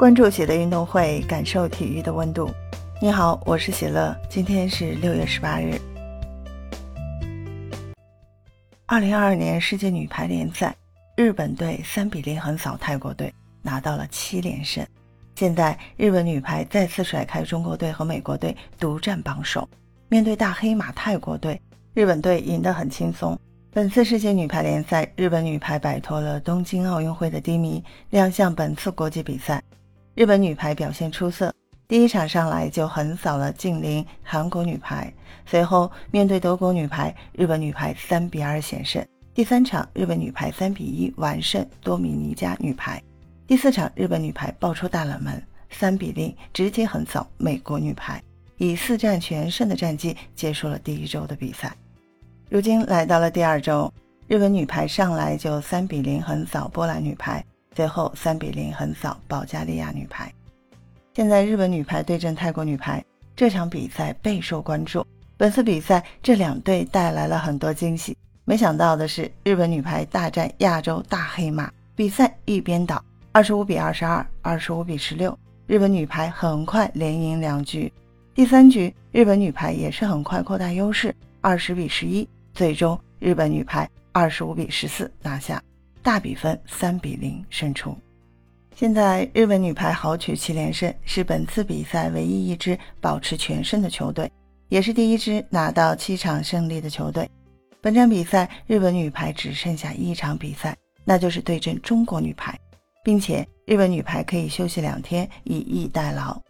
关注喜乐运动会，感受体育的温度。你好，我是喜乐，今天是六月十八日。二零二二年世界女排联赛，日本队三比零横扫泰国队，拿到了七连胜。现在日本女排再次甩开中国队和美国队，独占榜首。面对大黑马泰国队，日本队赢得很轻松。本次世界女排联赛，日本女排摆脱了东京奥运会的低迷，亮相本次国际比赛。日本女排表现出色，第一场上来就横扫了近邻韩国女排。随后面对德国女排，日本女排三比二险胜。第三场，日本女排三比一完胜多米尼加女排。第四场，日本女排爆出大冷门，三比零直接横扫美国女排，以四战全胜的战绩结束了第一周的比赛。如今来到了第二周，日本女排上来就三比零横扫波兰女排。最后三比零横扫保加利亚女排。现在日本女排对阵泰国女排，这场比赛备受关注。本次比赛这两队带来了很多惊喜。没想到的是，日本女排大战亚洲大黑马，比赛一边倒，二十五比二十二，二十五比十六。日本女排很快连赢两局。第三局，日本女排也是很快扩大优势，二十比十一。最终，日本女排二十五比十四拿下。大比分三比零胜出。现在日本女排豪取七连胜，是本次比赛唯一一支保持全胜的球队，也是第一支拿到七场胜利的球队。本场比赛，日本女排只剩下一场比赛，那就是对阵中国女排，并且日本女排可以休息两天，以逸待劳。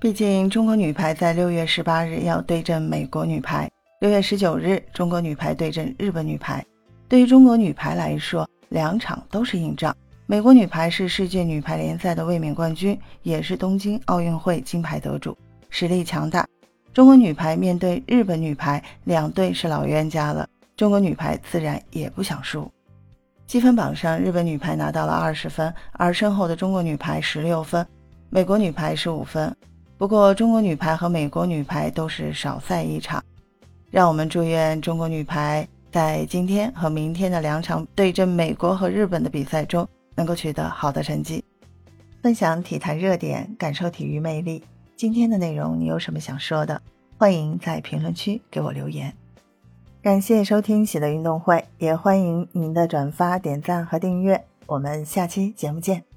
毕竟中国女排在六月十八日要对阵美国女排，六月十九日中国女排对阵日本女排。对于中国女排来说，两场都是硬仗。美国女排是世界女排联赛的卫冕冠军，也是东京奥运会金牌得主，实力强大。中国女排面对日本女排，两队是老冤家了，中国女排自然也不想输。积分榜上，日本女排拿到了二十分，而身后的中国女排十六分，美国女排十五分。不过，中国女排和美国女排都是少赛一场，让我们祝愿中国女排。在今天和明天的两场对阵美国和日本的比赛中，能够取得好的成绩。分享体坛热点，感受体育魅力。今天的内容你有什么想说的？欢迎在评论区给我留言。感谢收听喜乐运动会，也欢迎您的转发、点赞和订阅。我们下期节目见。